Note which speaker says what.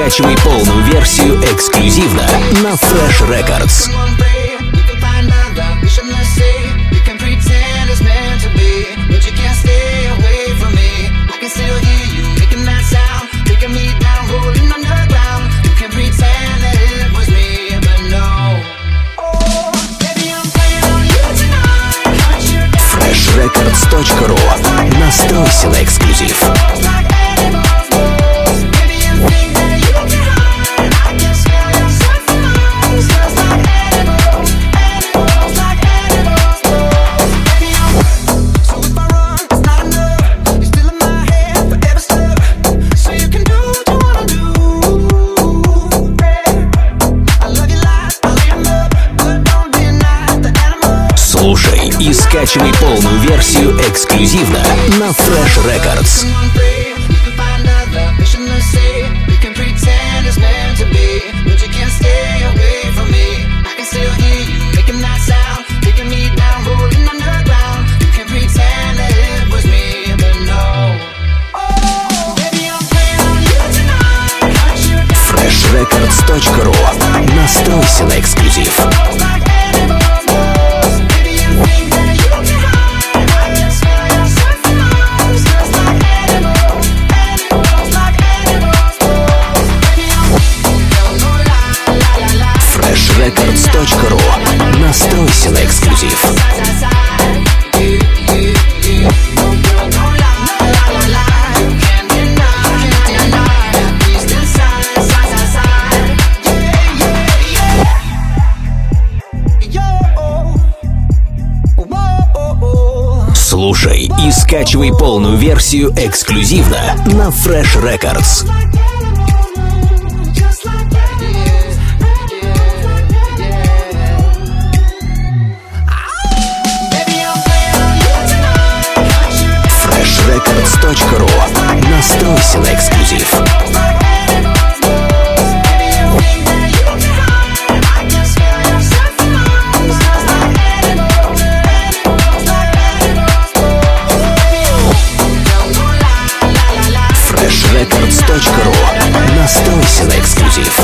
Speaker 1: скачивай полную версию эксклюзивно на Fresh Records. freshrecords.ru Настройся на эксклюзив. Слушай и скачивай полную версию эксклюзивно на Fresh Records. freshrecords.ru Настройся на эксклюзив. freshrecords.ru Настройся на эксклюзив. Слушай и скачивай полную версию эксклюзивно на Fresh Records. Радио.ру. Настройся на эксклюзив. freshrecords.ru Настройся на эксклюзив.